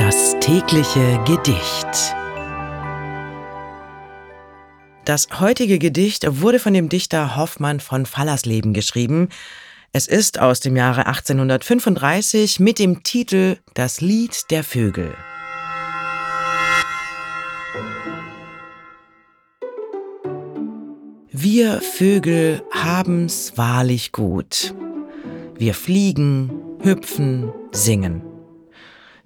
Das tägliche Gedicht. Das heutige Gedicht wurde von dem Dichter Hoffmann von Fallersleben geschrieben. Es ist aus dem Jahre 1835 mit dem Titel Das Lied der Vögel. Wir Vögel haben's wahrlich gut. Wir fliegen, hüpfen, singen.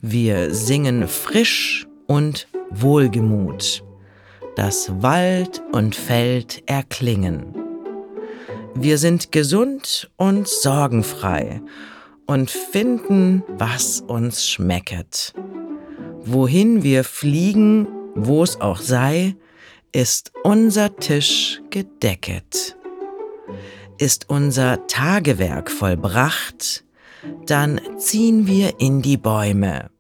Wir singen frisch und wohlgemut. Das Wald und Feld erklingen. Wir sind gesund und sorgenfrei und finden, was uns schmecket. Wohin wir fliegen, wo's auch sei, ist unser Tisch gedecket. Ist unser Tagewerk vollbracht, dann ziehen wir in die Bäume.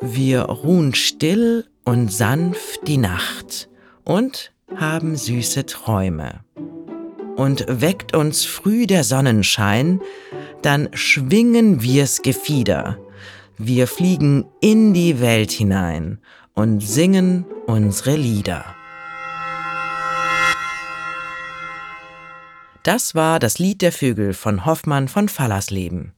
Wir ruhen still und sanft die Nacht und haben süße Träume. Und weckt uns früh der Sonnenschein, dann schwingen wir's Gefieder. Wir fliegen in die Welt hinein und singen unsere Lieder. Das war das Lied der Vögel von Hoffmann von Fallersleben.